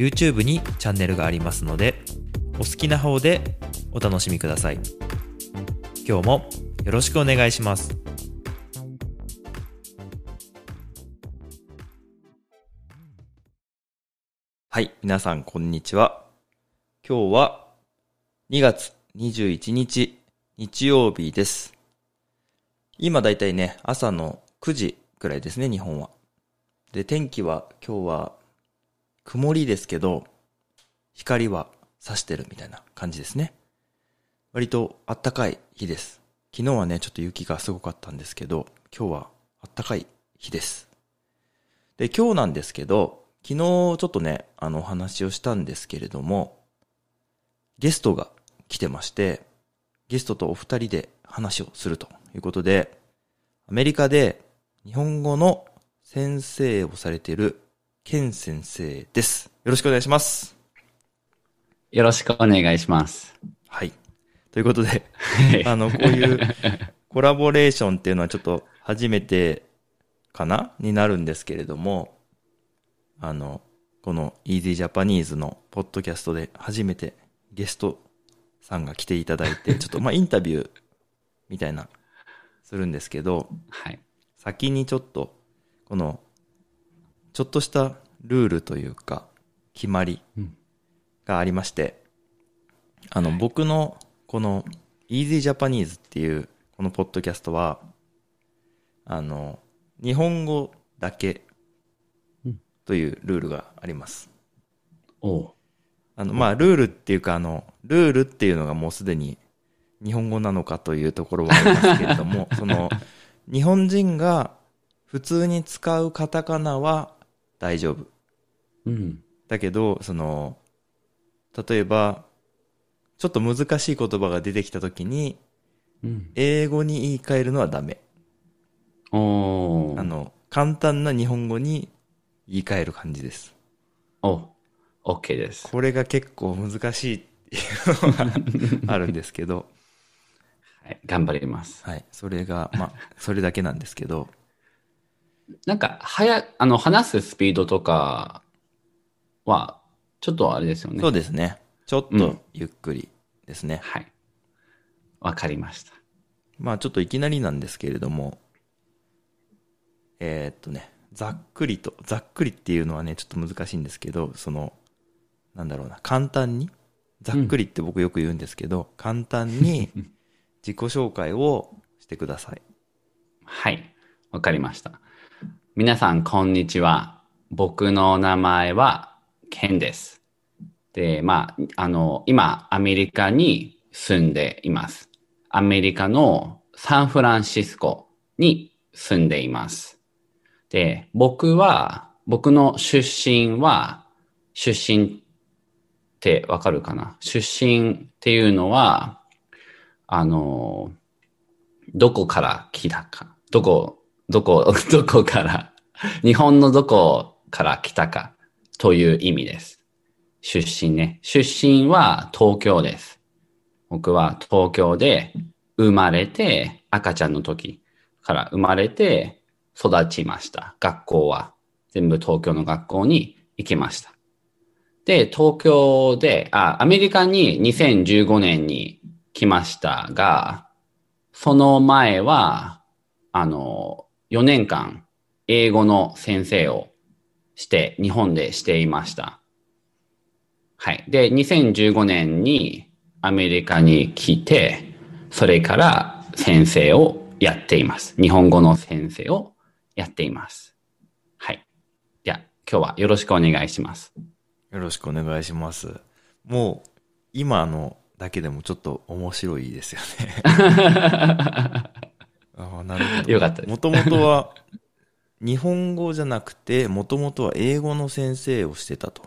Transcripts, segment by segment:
YouTube にチャンネルがありますのでお好きな方でお楽しみください。今日もよろしくお願いします。はい皆さんこんにちは。今日は2月21日日曜日です。今だいたいね朝の9時くらいですね日本は。で天気は今日は曇りですけど、光は差してるみたいな感じですね。割とあったかい日です。昨日はね、ちょっと雪がすごかったんですけど、今日はあったかい日です。で、今日なんですけど、昨日ちょっとね、あのお話をしたんですけれども、ゲストが来てまして、ゲストとお二人で話をするということで、アメリカで日本語の先生をされているケン先生です。よろしくお願いします。よろしくお願いします。はい。ということで、あの、こういう コラボレーションっていうのはちょっと初めてかな？になるんですけれども、あの、この Easy Japanese のポッドキャストで初めてゲストさんが来ていただいて、ちょっとまあインタビューみたいな、するんですけど、はい。先にちょっと、このちょっとしたルールというか、決まりがありまして、あの、僕のこの Easy Japanese っていうこのポッドキャストは、あの、日本語だけというルールがあります。おあの、まあ、ルールっていうか、あの、ルールっていうのがもうすでに日本語なのかというところはありますけれども、その、日本人が普通に使うカタカナは大丈夫。うん。だけど、その、例えば、ちょっと難しい言葉が出てきたときに、うん、英語に言い換えるのはダメ。おあの、簡単な日本語に言い換える感じです。お、OK です。これが結構難しいっていうのがあるんですけど。はい、頑張ります。はい、それが、まあ、それだけなんですけど。なんか、早、あの、話すスピードとかは、ちょっとあれですよね。そうですね。ちょっとゆっくりですね。うん、はい。わかりました。まあちょっといきなりなんですけれども、えー、っとね、ざっくりと、ざっくりっていうのはね、ちょっと難しいんですけど、その、なんだろうな、簡単に、ざっくりって僕よく言うんですけど、うん、簡単に 自己紹介をしてください。はい。わかりました。皆さん、こんにちは。僕の名前は、ケンです。で、まあ、あの、今、アメリカに住んでいます。アメリカのサンフランシスコに住んでいます。で、僕は、僕の出身は、出身ってわかるかな？出身っていうのは、あの、どこから来たか、どこ、どこ、どこから 日本のどこから来たかという意味です。出身ね。出身は東京です。僕は東京で生まれて、赤ちゃんの時から生まれて育ちました。学校は。全部東京の学校に行きました。で、東京で、あ、アメリカに2015年に来ましたが、その前は、あの、4年間英語の先生をして、日本でしていました。はい。で、2015年にアメリカに来て、それから先生をやっています。日本語の先生をやっています。はい。じゃあ、今日はよろしくお願いします。よろしくお願いします。もう、今のだけでもちょっと面白いですよね。ああ、なるほど。よかったです。もともとは日本語じゃなくて、もともとは英語の先生をしてたと。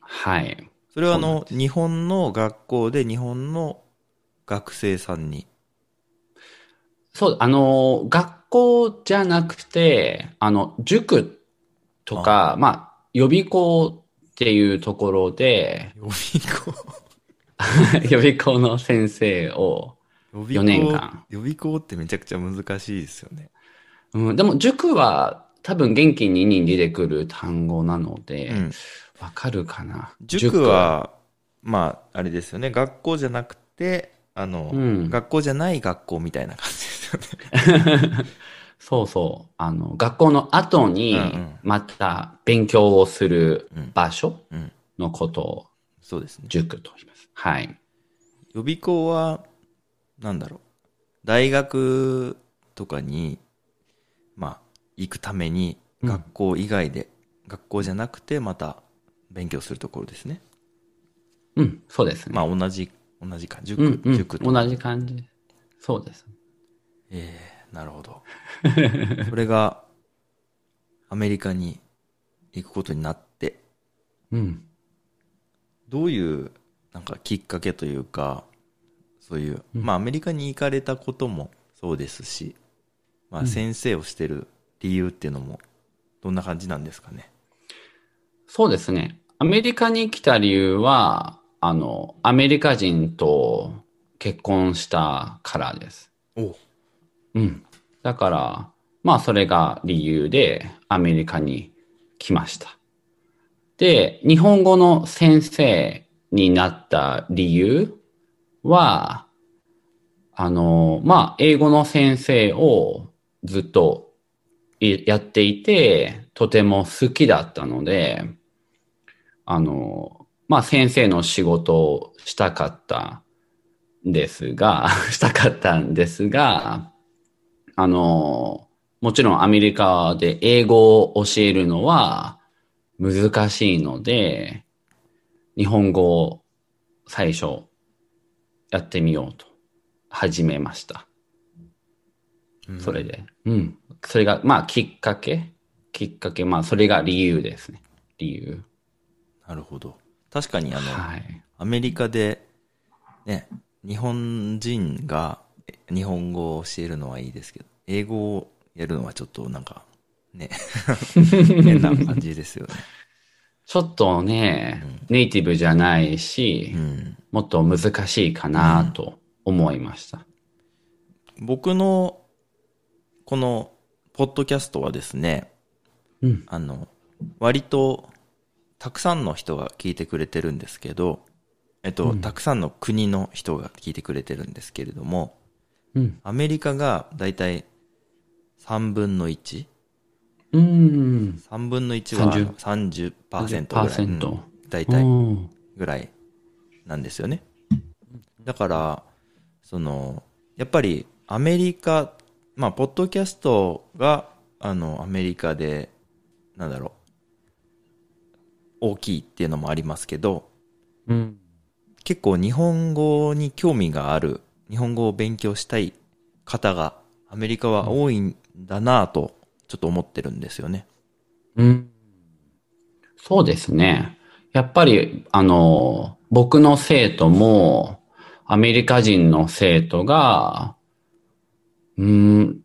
はい。そそれはあの、日本の学校で日本の学生さんに。そう、あの、学校じゃなくて、あの、塾とか、まあ、予備校っていうところで、予備校？予備校の先生を、予備校4年間予備校ってめちゃくちゃ難しいですよね。うん、でも塾は多分元気にに出てくる単語なので、うん。わかるかな？塾は、まあ、あれですよね。学校じゃなくて、あの、うん学校じゃない学校みたいな感じですよね。そうそう。あの、学校の後にまた勉強をするうん場所うん。のことをそうですね。塾と言います。はい。予備校は、なんだろう。大学とかに、まあ、行くために、うん学校以外で、学校じゃなくて、また勉強するところですね。うん、そうですね。まあ、同じ、同じか。塾、うん、うん、塾と。同じ感じ。そうです。ええなるほど。それが、アメリカに行くことになって、うん。どういう、なんかきっかけというか、そういう、まあアメリカに行かれたこともそうですし、まあ先生をしてる理由っていうのも、どんな感じなんですかね？そうですね。アメリカに来た理由は、あの、アメリカ人と結婚したからです。おうん。だから、まあそれが理由でアメリカに来ました。で、日本語の先生になった理由は、あの、まあ英語の先生をずっとやっていて、とても好きだったので、あの、まあ先生の仕事をしたかったんですが、したかったんですが、あの、もちろんアメリカで英語を教えるのは難しいので、日本語を最初やってみようと始めました。それで。うん。それが、まあきっかけ？きっかけ、まあそれが理由ですね。理由。なるほど。確かにあの、はい。アメリカで、ね、日本人がえ日本語を教えるのはいいですけど、英語をやるのはちょっとなんか、ね、変な感じですよね。ちょっとね、ネイティブじゃないし、うん。もっと難しいかなと思いました。僕の、この、ポッドキャストはですね、うん。あの、割と、たくさんの人が聞いてくれてるんですけど、えっと、たくさんの国の人が聞いてくれてるんですけれども、うん。アメリカがだいたい3分の 1?3 うん。分の1は30 30%ぐらい。30%うん大体うんぐらいなんですよね。だから、その、やっぱりアメリカ、まあ、ポッドキャストが、あの、アメリカで、なんだろう、大きいっていうのもありますけど、うん。結構日本語に興味がある、日本語を勉強したい方がアメリカは多いんだなぁと、ちょっと思ってるんですよね。うん。そうですね。やっぱり、あの、僕の生徒も、アメリカ人の生徒が、うん、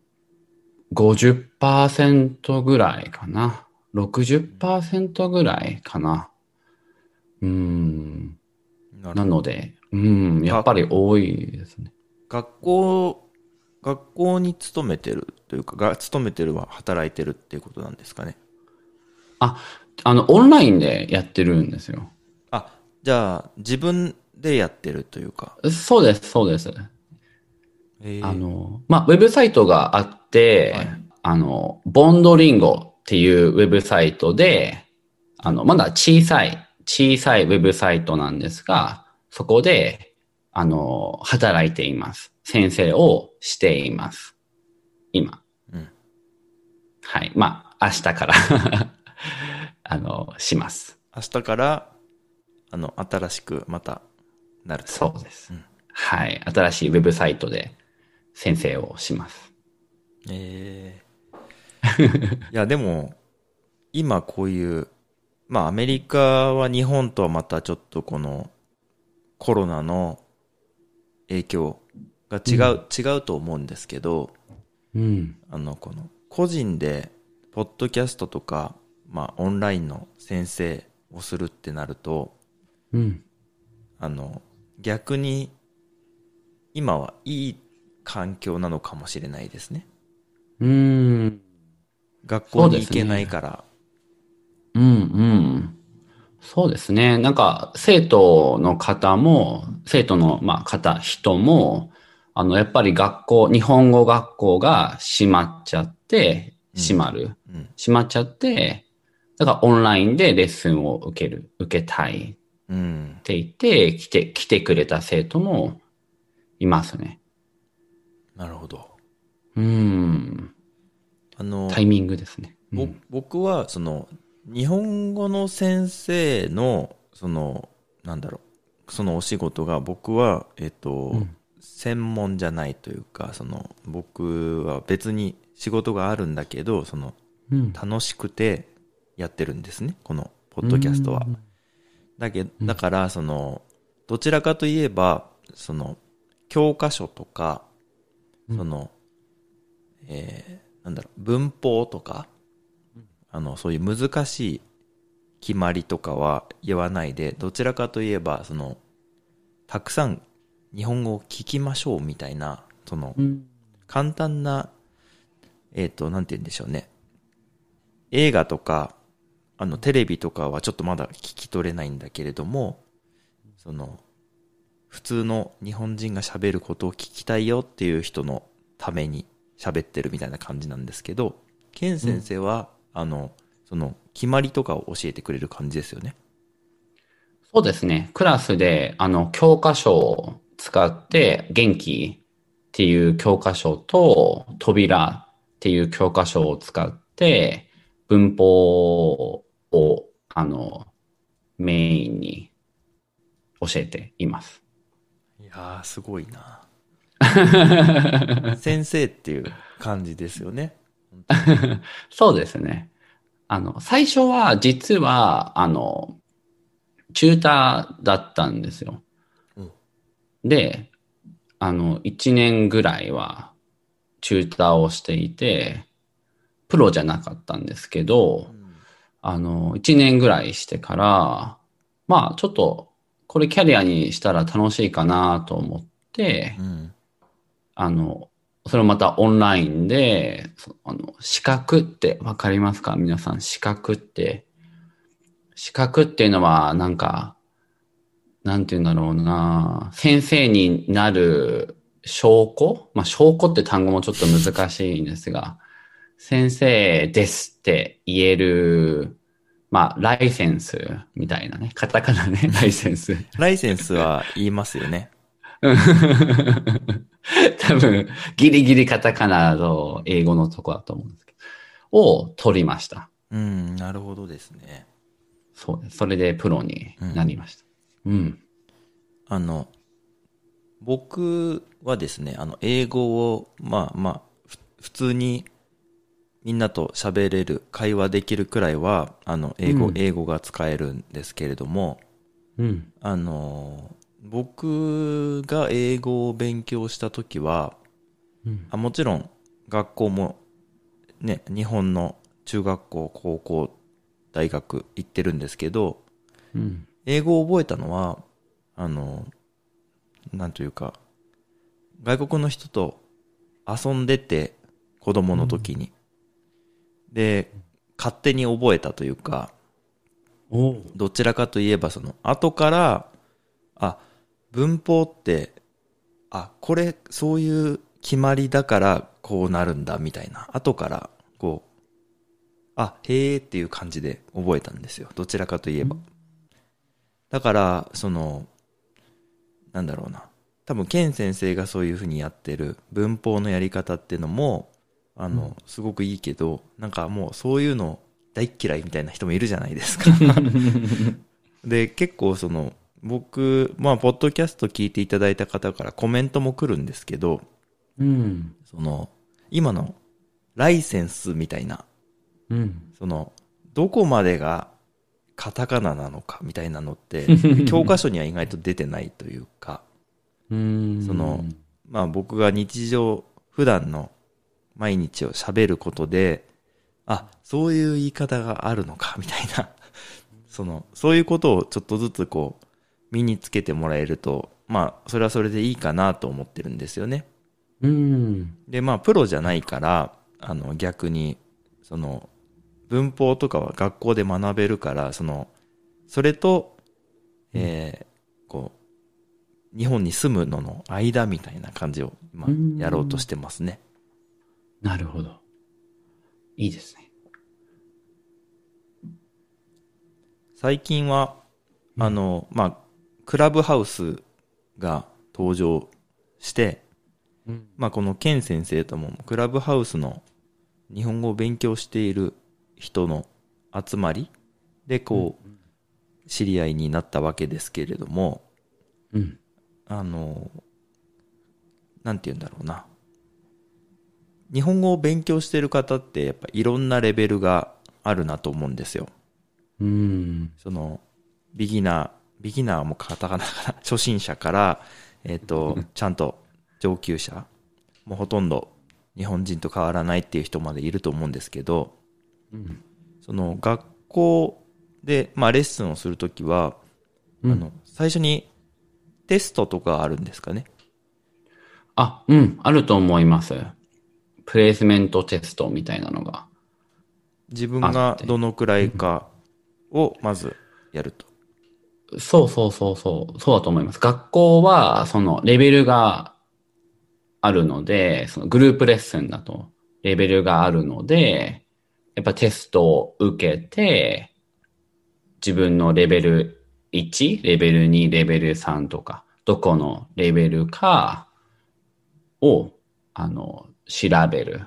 50%ぐらいかな。60%ぐらいかな。うん。なるなので、うん、やっぱり多いですね。学校、学校に勤めてるというか、が勤めてるは働いてるっていうことなんですかね。あ、あの、オンラインでやってるんですよ。あ、じゃあ、自分でやってるというか。そうです、そうです。えーあの、まあ、ウェブサイトがあって、はいあの、ボンドリンゴっていうウェブサイトで、あの、まだ小さい、小さいウェブサイトなんですが、そこで、あの、働いています。先生をしています。今。うんはい。まあ、明日から、あの、します。明日から、あの、新しくまたなると。そうです。うんはい。新しいウェブサイトで先生をします。ええ いや、でも、今こういう、まあアメリカは日本とはまたちょっとこのコロナの影響が違う、違うと思うんですけど、うん。あの、この個人で、ポッドキャストとか、まあオンラインの先生をするってなると、うん。あの、逆に、今はいい環境なのかもしれないですね。うん。学校に行けないから。うんうん。そうですね。なんか、生徒の方も、生徒の、まあ、方、人も、あの、やっぱり学校、日本語学校が閉まっちゃって、閉まる。うん。閉まっちゃって、だからオンラインでレッスンを受ける、受けたいっうん。て言って、来て、来てくれた生徒もいますね。なるほど。うん。あの、タイミングですね。うぼん僕は、その、日本語の先生の、その、なんだろう、そのお仕事が僕は、えっと、ん専門じゃないというか、その、僕は別に仕事があるんだけど、その、うん。楽しくてやってるんですね、この、ポッドキャストは。だけだから、その、どちらかといえば、その、教科書とか、その、えーなんだろう、文法とか、あの、そういう難しい決まりとかは言わないで、どちらかといえば、その、たくさん日本語を聞きましょうみたいな、その、うん。簡単な、えっ、と、なんて言うんでしょうね。映画とか、あの、テレビとかはちょっとまだ聞き取れないんだけれども、その、普通の日本人が喋ることを聞きたいよっていう人のために喋ってるみたいな感じなんですけど、ケン先生は、あの、その、決まりとかを教えてくれる感じですよね？そうですね。クラスで、あの、教科書を使って、元気っていう教科書と、扉っていう教科書を使って、文法を、あの、メインに教えています。いやー、すごいな 先生っていう感じですよね。そうですね。あの、最初は、実は、あの、チューターだったんですよ。うんで、あの、1年ぐらいは、チューターをしていて、プロじゃなかったんですけど、あの、1年ぐらいしてから、まあ、ちょっと、これキャリアにしたら楽しいかなと思ってう、ん。あの、それをまたオンラインで、あの、資格ってわかりますか？皆さん、資格って。資格っていうのは、なんか、なんて言うんだろうな、先生になる証拠？まあ、証拠って単語もちょっと難しいんですが、先生ですって言える、まあ、ライセンスみたいなね。カタカナね、ライセンス。ライセンスは言いますよね。多分、ギリギリカタカナと英語のとこだと思うんですけど、を取りました。うん、なるほどですね。そうです。それでプロになりました。うん。あの、僕はですね、あの、英語を、まあまあ、ふ普通にみんなと喋れる、会話できるくらいは、あの、英語、うん英語が使えるんですけれども、うん。あの、僕が英語を勉強した時は、うん。あもちろん学校もね、日本の中学校、高校、大学行ってるんですけど、うん。英語を覚えたのは、あの、なんというか、外国の人と遊んでて、子供の時に。で、勝手に覚えたというか、どちらかといえばその、後から、あ、文法って、あ、これ、そういう決まりだからこうなるんだ、みたいな。後から、こう、あ、へーっていう感じで覚えたんですよ。どちらかといえば。だから、その、なんだろうな。多分、ケン先生がそういうふうにやってる文法のやり方っていうのも、あの、すごくいいけど、なんかもうそういうの大っ嫌いみたいな人もいるじゃないですか。で、結構その、僕、まあ、ポッドキャスト聞いていただいた方からコメントも来るんですけど、うん。その、今のライセンスみたいな、うん。その、どこまでがカタカナなのかみたいなのって、教科書には意外と出てないというか、うん。その、まあ僕が日常、普段の毎日を喋ることで、あ、そういう言い方があるのか、みたいな、その、そういうことをちょっとずつこう、身につけてもらえると、まあ、それはそれでいいかなと思ってるんですよね。うん。で、まあ、プロじゃないから、あの、逆に、その、文法とかは学校で学べるから、その、それと、えーこう、日本に住むのの間みたいな感じを、まあうん、やろうとしてますね。なるほど。いいですね。最近は、あの、まあ、クラブハウスが登場して、うん。まあ、このケン先生とも、クラブハウスの日本語を勉強している人の集まりで、こう、知り合いになったわけですけれども、うん。あの、なんて言うんだろうな。日本語を勉強している方って、やっぱいろんなレベルがあるなと思うんですよ。うん。その、ビギナー、ビギナーはもうカタカナから、初心者から、えっ、と、ちゃんと上級者、もうほとんど日本人と変わらないっていう人までいると思うんですけど、うん。その学校で、まあレッスンをするときは、うんあの、最初にテストとかあるんですかね？あ、うん。あると思います。プレイスメントテストみたいなのが。自分がどのくらいかをまずやると。そうそうそうそう。そうだと思います。学校は、その、レベルがあるので、そのグループレッスンだと、レベルがあるので、やっぱテストを受けて、自分のレベル1、レベル2、レベル3とか、どこのレベルかを、あの、調べる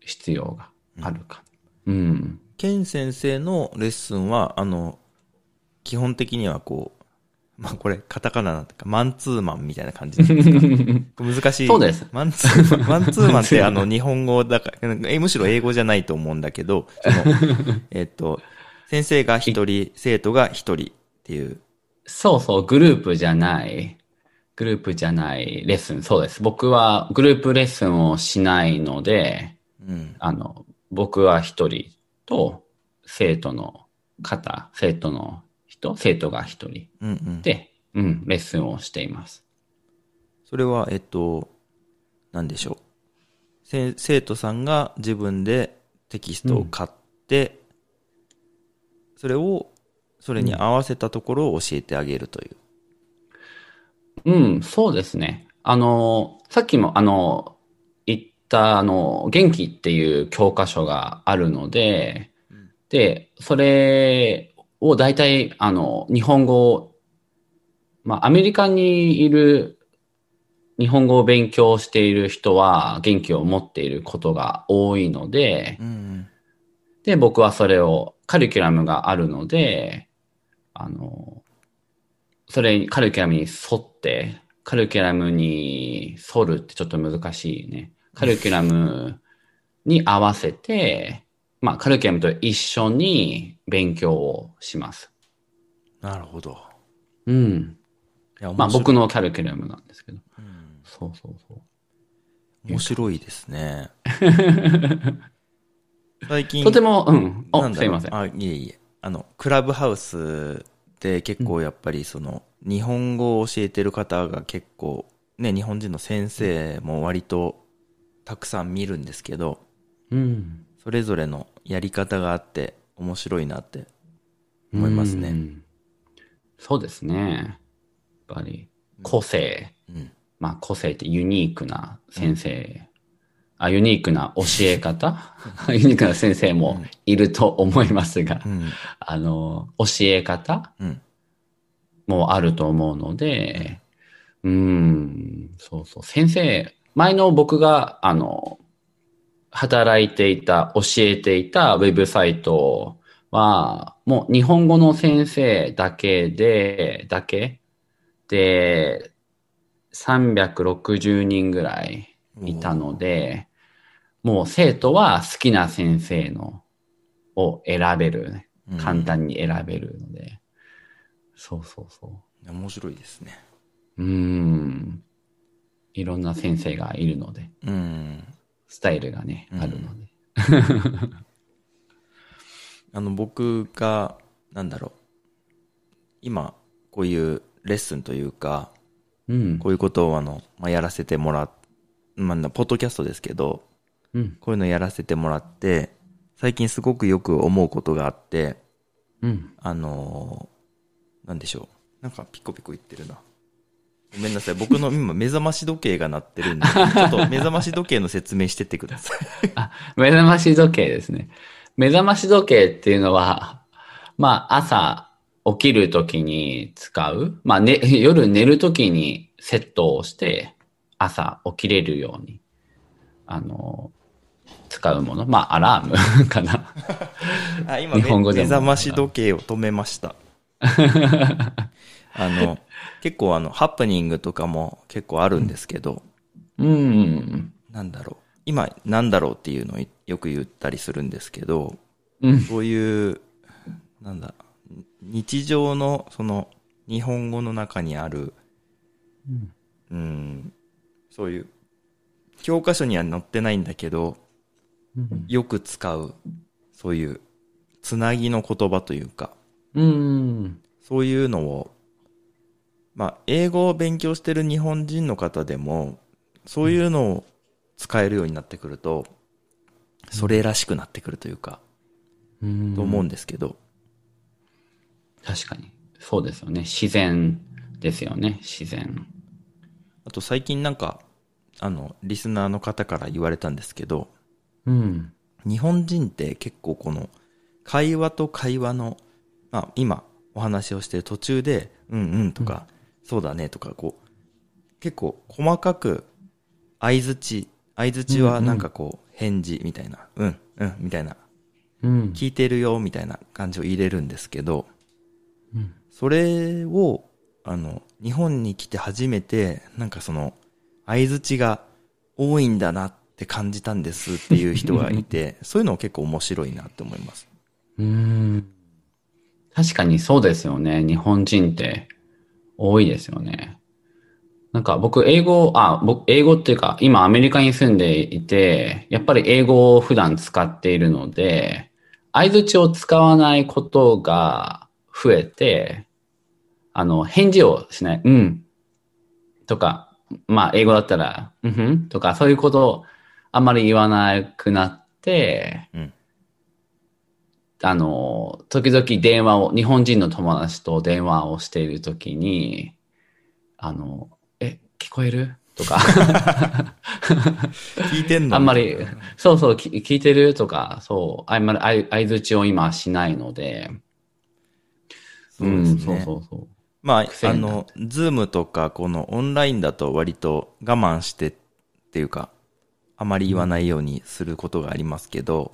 必要があるか。うん。ケン先生のレッスンは、あの、基本的にはこう、まあこれ、カタカナなんていうか、マンツーマンみたいな感じですか？難しい。そうですマンツーマン、マンツーマンってあの、日本語だから、えむしろ英語じゃないと思うんだけど、その、えっと、先生が一人、生徒が一人っていう。そうそう、グループじゃない、グループじゃないレッスン、そうです。僕はグループレッスンをしないので、うん。あの、僕は一人と生徒の方、生徒の人、生徒が一人うんうん。で、うん、レッスンをしています。それは、えっと、なんでしょう。せ生徒さんが自分でテキストを買って、それを、それに合わせたところを教えてあげるという。うん、そうですね。あの、さっきも、あの、言った、あの、元気っていう教科書があるので、で、それを大体、あの、日本語、まあ、アメリカにいる日本語を勉強している人は元気を持っていることが多いので、うん。で、僕はそれを、カリキュラムがあるので、あの、それに、カリキュラムに沿って、カリキュラムに沿るってちょっと難しいね。カリキュラムに合わせて、まあ、カリキュラムと一緒に勉強をします。なるほど。うん。いや、まあ、僕のカリキュラムなんですけど。うんそうそうそう。面白いですね。最近、とても、うん。お、すいません。あ、いえいえ。あの、クラブハウスで結構やっぱりその、日本語を教えてる方が結構、ね、日本人の先生も割とたくさん見るんですけど、うん。それぞれのやり方があって面白いなって思いますね。うんそうですね。やっぱり、個性。うん。まあ、個性ってユニークな先生。あ、ユニークな教え方？ユニークな先生もいると思いますが、うん。あの、教え方？うん。もあると思うので、うーん、そうそう。先生、前の僕が、あの、働いていた、教えていたウェブサイトは、もう日本語の先生だけで、だけ？で、360人ぐらいいたので、もう生徒は好きな先生のを選べるね。簡単に選べるので。そうそうそ面白いですね。う。うん。いろんな先生がいるので、うん。スタイルがね、うんあるので。あの、僕が、なんだろう。今、こういうレッスンというか、うん。こういうことをあの、まあ、やらせてもらっ、まあ、ポッドキャストですけど、うん。こういうのやらせてもらって、最近すごくよく思うことがあって、うん。あのーなんでしょう。なんかピコピコ言ってるな。ごめんなさい。僕の今目覚まし時計が鳴ってるんで、ちょっと目覚まし時計の説明してってください。目覚まし時計ですね。目覚まし時計っていうのは、まあ朝起きるときに使う。まあ、ね、夜寝るときにセットをして朝起きれるように、あの、使うもの。まあアラーム かな。あ、今日本語でも目覚まし時計を止めました。あの、結構あの、ハプニングとかも結構あるんですけど、うん。なんだろう。今、なんだろうっていうのをよく言ったりするんですけど、うん。そういう、なんだ、日常の、その、日本語の中にある、うん、そういう、教科書には載ってないんだけど、うん。よく使う、そういう、つなぎの言葉というか、うん。そういうのを、まあ、英語を勉強してる日本人の方でも、そういうのを使えるようになってくると、それらしくなってくるというか、うんと思うんですけど、確かに。そうですよね。自然ですよね。自然。あと最近なんか、あの、リスナーの方から言われたんですけど、うん。日本人って結構この、会話と会話の、まあ今お話をしてる途中で、うんうんとか、そうだねとか、こう、結構細かく、相づち、相づちはなんかこう、返事みたいな、うん、うん、みたいな、うん。聞いてるよみたいな感じを入れるんですけど、うんそれを、あの、日本に来て初めて、なんかその、相づちが多いんだなって感じたんですっていう人がいて、そういうの結構面白いなって思います。うん。確かにそうですよね。日本人って多いですよね。なんか僕英語、あ、僕英語っていうか今アメリカに住んでいて、やっぱり英語を普段使っているので、相槌を使わないことが増えて、あの、返事をしない、うん、とか、まあ英語だったら、うんふんとかそういうことをあんまり言わなくなって、うん。あの、時々電話を、日本人の友達と電話をしているときに、あの、え、聞こえる？とか、聞いてんの？あんまり、そうそう、き聞いてる？とか、そう、あんまり相相づちを今しないので、そうですね。そうそうそう。まあ、あの、ズームとか、このオンラインだと割と我慢してっていうか、あまり言わないようにすることがありますけど、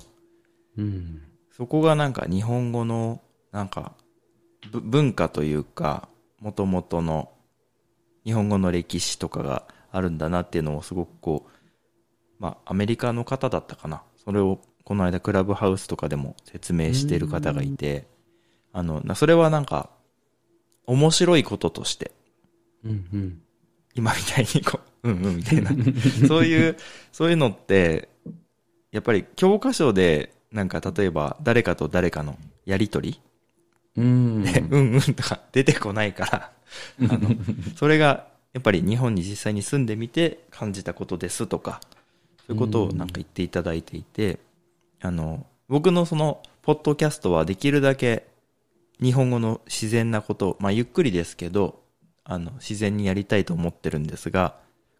うん。そこがなんか日本語の、なんか、ぶ文化というか、もともとの日本語の歴史とかがあるんだなっていうのをすごくこう、まあ、アメリカの方だったかな。それをこの間クラブハウスとかでも説明している方がいて、あの、なそれはなんか、面白いこととして、うんうん。今みたいにこう、うんうんみたいな。そういう、そういうのって、やっぱり教科書で、なんか例えば誰かと誰かのやりとりうん。で、うんうんとか出てこないから、あの、それがやっぱり日本に実際に住んでみて感じたことですとか、そういうことをなんか言っていただいていて、あの、僕のその、ポッドキャストはできるだけ日本語の自然なことを、まあゆっくりですけど、あの、自然にやりたいと思ってるんですが、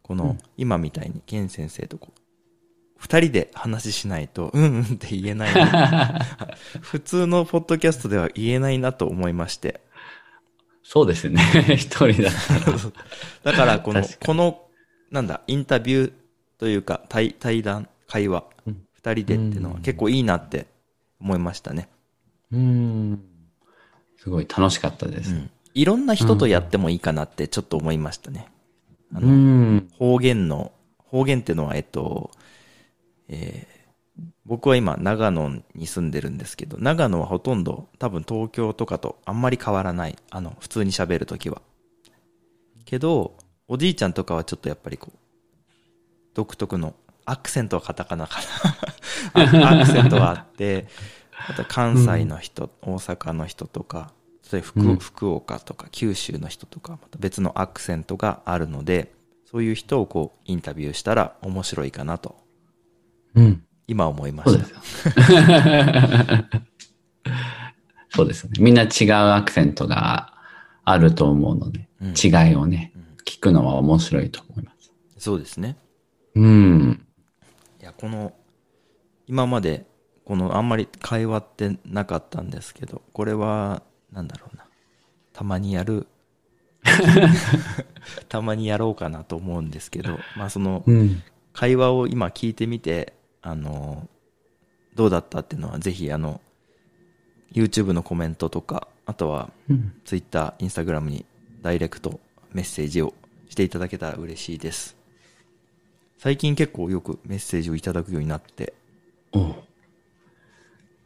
この、今みたいにケン先生とこう、二人で話しないと、うんうんって言えないな。普通のポッドキャストでは言えないなと思いまして。そうですね。一人だったら。だから、このこの、なんだ、インタビューというか、対対談、会話、うん二人でっていうのは結構いいなって思いましたね。うん。すごい楽しかったです。うん。いろんな人とやってもいいかなってちょっと思いましたね。あうの、ん。方言の、方言っていうのは、えっと、えー僕は今長野に住んでるんですけど、長野はほとんど多分東京とかとあんまり変わらない。あの、普通に喋るときは。けど、おじいちゃんとかはちょっとやっぱりこう、独特の、アクセントはカタカナかな アクセントがあって、あと関西の人、大阪の人とか、それ福,、うん福岡とか九州の人とか、また別のアクセントがあるので、そういう人をこう、インタビューしたら面白いかなと、うん。今思いまそうしたで。すよ。そうです ね。みんな違うアクセントがあると思うので、うん違いをね、聞くのは面白いと思います。そうですね。うん。いや、この、今まで、このあんまり会話ってなかったんですけど、これは、なんだろうな。たまにやる、たまにやろうかなと思うんですけど、まあその、うん。会話を今聞いてみて、あの、どうだったっていうのは、ぜひあの、YouTube のコメントとか、あとはうん。Twitter、Instagram にダイレクトメッセージをしていただけたら嬉しいです。最近結構よくメッセージをいただくようになって、おう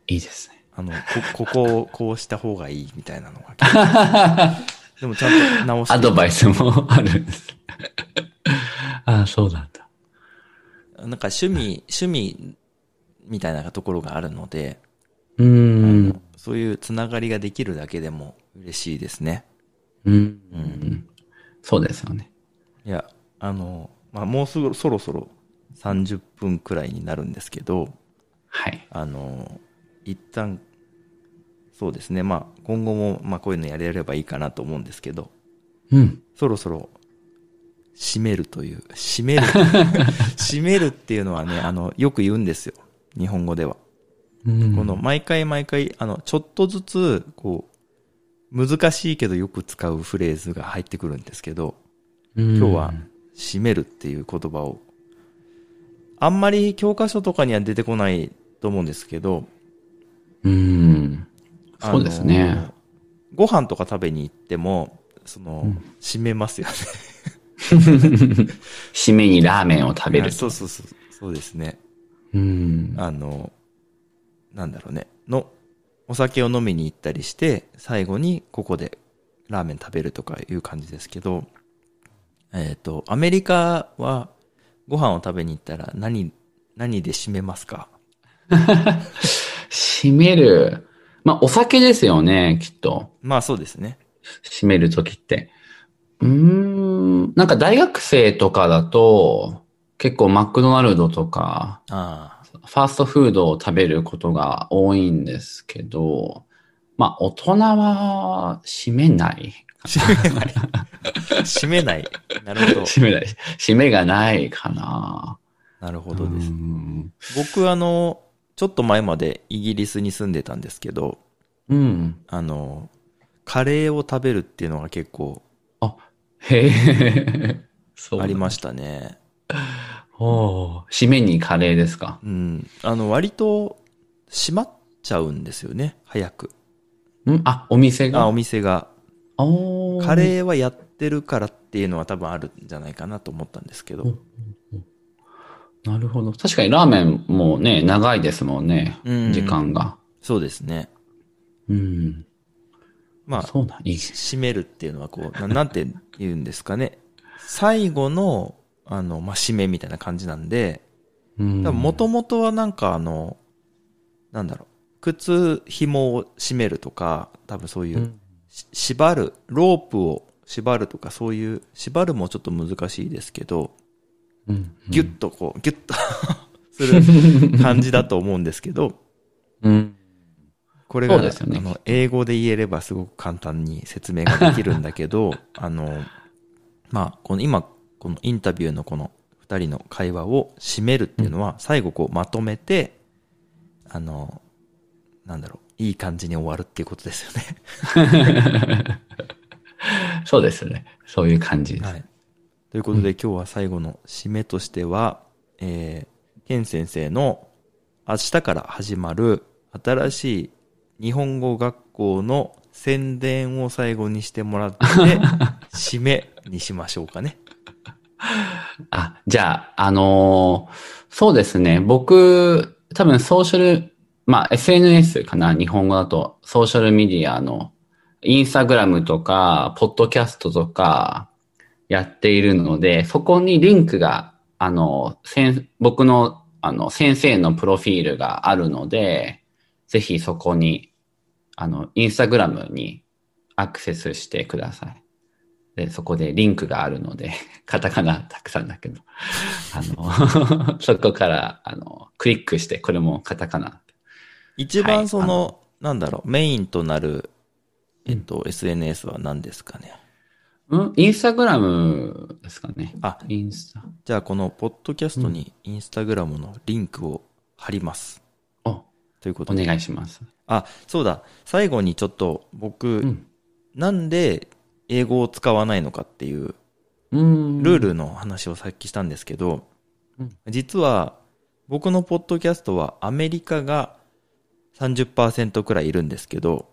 いいですね。あの、こ、ここをこうした方がいいみたいなのが。でもちゃんと直して。アドバイスもあるんです。ああ、そうなんだ。なんか趣味、趣味みたいなところがあるので、うーん。そういうつながりができるだけでも嬉しいですね。うん。うんそうですよね。いや、あの、まあ、もうすぐそろそろ30分くらいになるんですけど、はい。あの、一旦、そうですね、まあ、今後も、まあ、こういうのやれればいいかなと思うんですけど、うん。そろそろ、締めるという、締める、締めるっていうのはね、あの、よく言うんですよ。日本語では。うん。この、毎回毎回、あの、ちょっとずつ、こう、難しいけどよく使うフレーズが入ってくるんですけど、今今日は、締めるっていう言葉を、あんまり教科書とかには出てこないと思うんですけど、うん。そうですね。ご飯とか食べに行っても、その、締めますよね。締めにラーメンを食べる。そうそうそう。そうですね。うん。あの、なんだろうね。の、お酒を飲みに行ったりして、最後にここでラーメン食べるとかいう感じですけど、えっ、と、アメリカはご飯を食べに行ったら何、何で締めますか？締める。まあ、お酒ですよね、きっと。まあそうですね。締めるときって。うーん。なんか大学生とかだと、結構マクドナルドとか、ああ。ファーストフードを食べることが多いんですけど、まあ、大人は締めない。締めない。締めない。なるほど。締めない。締めがないかな。なるほどですう。ん僕あの、ちょっと前までイギリスに住んでたんですけど、うん。あの、カレーを食べるっていうのが結構あ、へえ。そうありまししたね。た。おー締めにカレーですか？うん。あの、割と閉まっちゃうんですよね、早く。ん？あ、お店が？あ、お店が。カレーはやってるからっていうのは多分あるんじゃないかなと思ったんですけど。なるほど。確かにラーメンもね、長いですもんね。うん時間が。そうですね。うん。まあ、そうなん。締めるっていうのはこう、ななんて言うんですかね。最後の、あの、まあ、締めみたいな感じなんで、うん多分元々はなんかあの、なんだろう、靴紐を締めるとか、多分そういう、うんし縛る、ロープを縛るとかそういう、縛るもちょっと難しいですけど、うんギュッとこう、ギュッと する感じだと思うんですけど、うん。これが、ねあの、英語で言えればすごく簡単に説明ができるんだけど、あの、まあ、この今、このインタビューのこの二人の会話を締めるっていうのは、最後こうまとめて、あの、なんだろう、いい感じに終わるっていうことですよね。そうですね。そういう感じです。はい。ということで、今日は最後の締めとしては、えー、ケン先生の明日から始まる新しい日本語学校の宣伝を最後にしてもらって、締めにしましょうかね。あ、じゃあ、あのーそうですね。僕、多分ソーシャル、まあ SNS かな日本語だとソーシャルメディアのインスタグラムとか、ポッドキャストとかやっているので、そこにリンクが、あの、先僕のあの先生のプロフィールがあるので、ぜひそこに、あの、インスタグラムにアクセスしてください。で、そこでリンクがあるので、カタカナたくさんだけど、あの、そこから、あの、クリックして、これもカタカナ。一はい番その、なんだろう、メインとなる、えっと、SNS は何ですかね。うん？インスタグラムですかね。あインスタ。じゃあ、このポッドキャストにインスタグラムのリンクを貼ります。お、ということで。お願いします。あ、そうだ。最後にちょっと僕、うん。なんで英語を使わないのかっていううん。ルールの話をさっきしたんですけど、うん実は僕のポッドキャストはアメリカが30%くらいいるんですけど、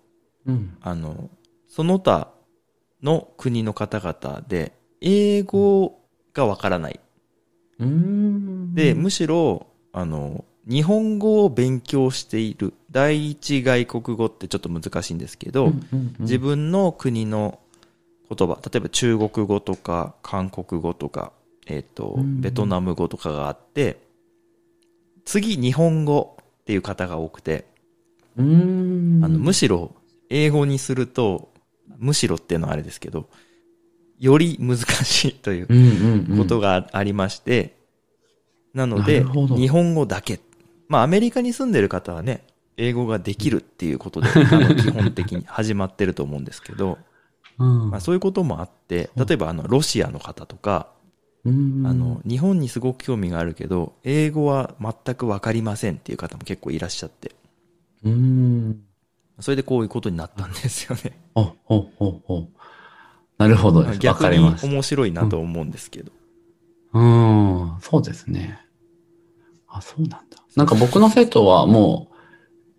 うん。あの、その他の国の方々で英語がわからない。うん。で、むしろ、あの、日本語を勉強している第一外国語ってちょっと難しいんですけど、自分の国の言葉、例えば中国語とか韓国語とか、えっ、と、うんベトナム語とかがあって、次日本語っていう方が多くて、うん。あの、むしろ英語にすると、むしろっていうのはあれですけど、より難しいという。ことがありまして、なので、日本語だけ。まあ、アメリカに住んでる方はね、英語ができるっていうことで、あの、基本的に始まってると思うんですけど、うんまあ、そういうこともあって、例えばあの、ロシアの方とか、うんあの、日本にすごく興味があるけど、英語は全くわかりませんっていう方も結構いらっしゃって、うん。それでこういうことになったんですよね。お、お、お、お。なるほどです。わ逆にかります。面白いなと思うんですけど。うん、そうですね。あ、そうなんだ。なんか僕の生徒はも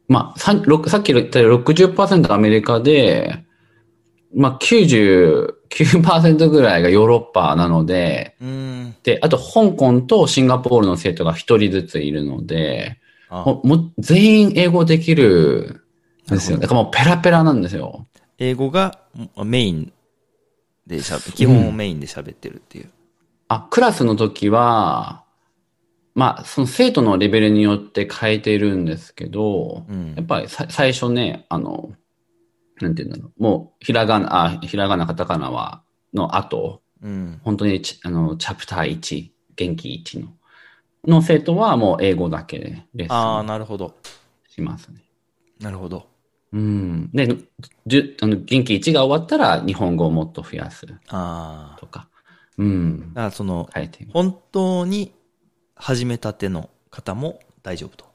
う、まあ、さろさっき言ったように60%アメリカで、まあ99%ぐらいがヨーロッパなので、うん。で、あと香港とシンガポールの生徒が一人ずついるので、あもうもう全員英語できるんですよ。だからもうペラペラなんですよ。英語がメインで喋基本をメインで喋ってるっていう。あ、クラスの時は、まあ、その生徒のレベルによって変えているんですけど、うんやっぱりさ最初ね、あの、なんて言うんだろう。もう、ひらがな、あ、ひらがな、カタカナは、の後、うん。本当にち、あの、チャプター1、元気1の、の生徒はもう英語だけでレッああ、スンなるほど。しますね。なるほど。うん。で、じゅあの元気1が終わったら日本語をもっと増やすああ。とか、うん。だからその、変えてみ本当に始めたての方も大丈夫と。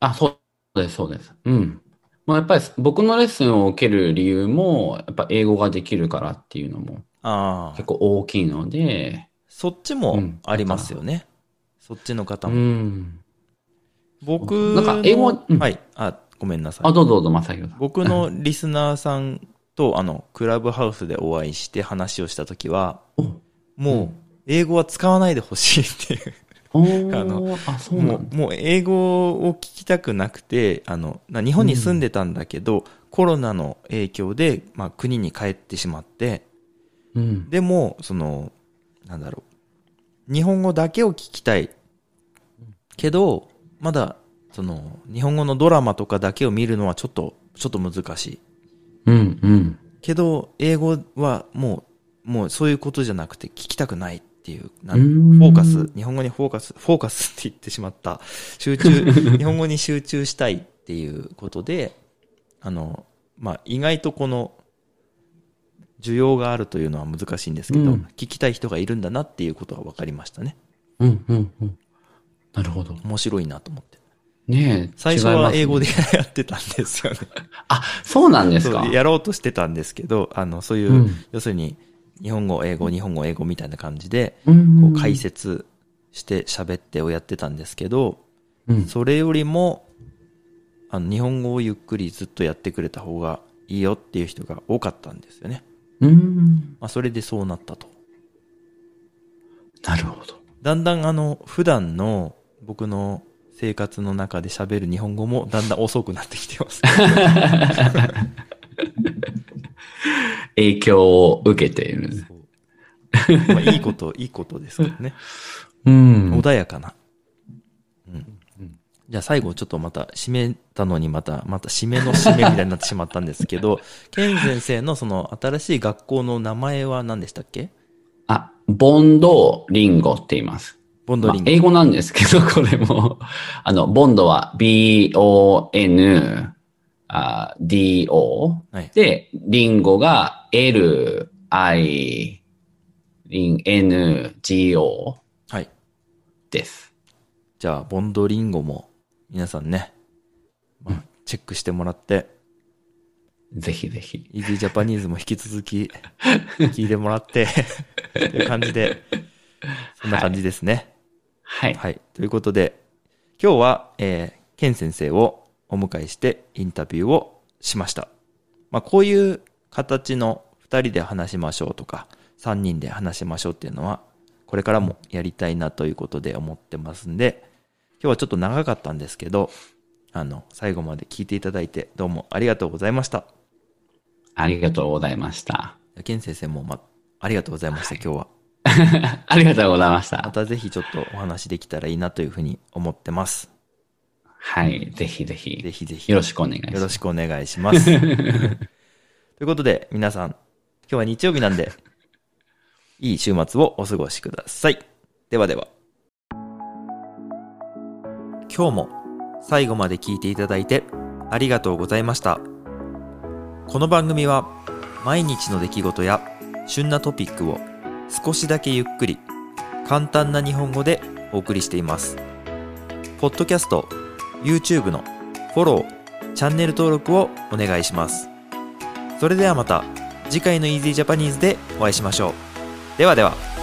あ、そうです、そうです。うん。まあ、やっぱり僕のレッスンを受ける理由も、やっぱ英語ができるからっていうのもああ結。構大きいので、そっちもありますよね。そっちの方うも。ん。僕なんか英語のうんはい。あ、ごめんなさあ、い。どうぞどうぞ、正宏さん。僕のリスナーさんと、あの、クラブハウスでお会いして話をしたときは、おもう、英語は使わないでほしいっていう。あのあ、そうなも。う、もう英語を聞きたくなくて、あの、な日本に住んでたんだけど、コロナの影響で、まあ国に帰ってしまって、うん。でも、その、なんだろう。日本語だけを聞きたい。けど、まだ、その、日本語のドラマとかだけを見るのはちょっと、ちょっと難しい。うん、うん。けど、英語はもう、もうそういうことじゃなくて聞きたくないっていう、なんうフんォーカス、日本語にフォーカス、フォーカスって言ってしまった。集中、日本語に集中したいっていうことで、あの、まあ、意外とこの、需要があるというのは難しいんですけど、うん聞きたい人がいるんだなっていうことが分かりましたね。うん、うん、うん。なるほど。面白いなと思って。ねえ。最初は英語でやってたんですよね。あ、そうなんですか？やろうとしてたんですけど、あの、そういう、うん要するに、日本語、英語、日本語、英語みたいな感じで、うんこう解説して喋ってをやってたんですけど、うん。それよりも、あの、日本語をゆっくりずっとやってくれた方がいいよっていう人が多かったんですよね。うん。まあ、それでそうなったと。なるほど。だんだんあの、普段の僕の生活の中で喋る日本語もだんだん遅くなってきてます。影響を受けている。まあ、いいこと、いいことですけどね。うん。穏やかな。うん。じゃあ最後ちょっとまた締めたのにまた、また締めの締めみたいになってしまったんですけど、ケン先生のその新しい学校の名前は何でしたっけ？あ、ボンドリンゴって言います。ボンドリンゴ。まあ英語なんですけど、これも。あの、ボンドは B-O-N、あ D-O。はい。で、リンゴが L-I、リン N-G-O はい。です。じゃあ、ボンドリンゴも皆さんね、まあ、チェックしてもらって、ぜひぜひ。イージージャパニーズも引き続き 聞いてもらって、という感じで、そんな感じですね。はい。はい。ということで、今日は、えー、ケン先生をお迎えしてインタビューをしました。まあ、こういう形の二人で話しましょうとか、三人で話しましょうっていうのは、これからもやりたいなということで思ってますんで、今日はちょっと長かったんですけど、あの、最後まで聞いていただいてどうもありがとうございました。ありがとうございました。ケン先生も、ま、ありがとうございました、今日は。ありがとうございましまた。たぜひちょっとお話できたらいいなというふうに思ってます。はい。ぜひぜひ。ぜひぜひ。よろしくお願いします。よろしくお願いします。ということで、皆さん、今日は日曜日なんで、いい週末をお過ごしください。ではでは。今日も最後まで聞いていただいてありがとうございました。この番組は毎日の出来事や旬なトピックを少しだけゆっくり簡単な日本語でお送りしています。ポッドキャスト、YouTube のフォロー、チャンネル登録をお願いします。それではまた次回の Easy Japanese でお会いしましょう。ではでは。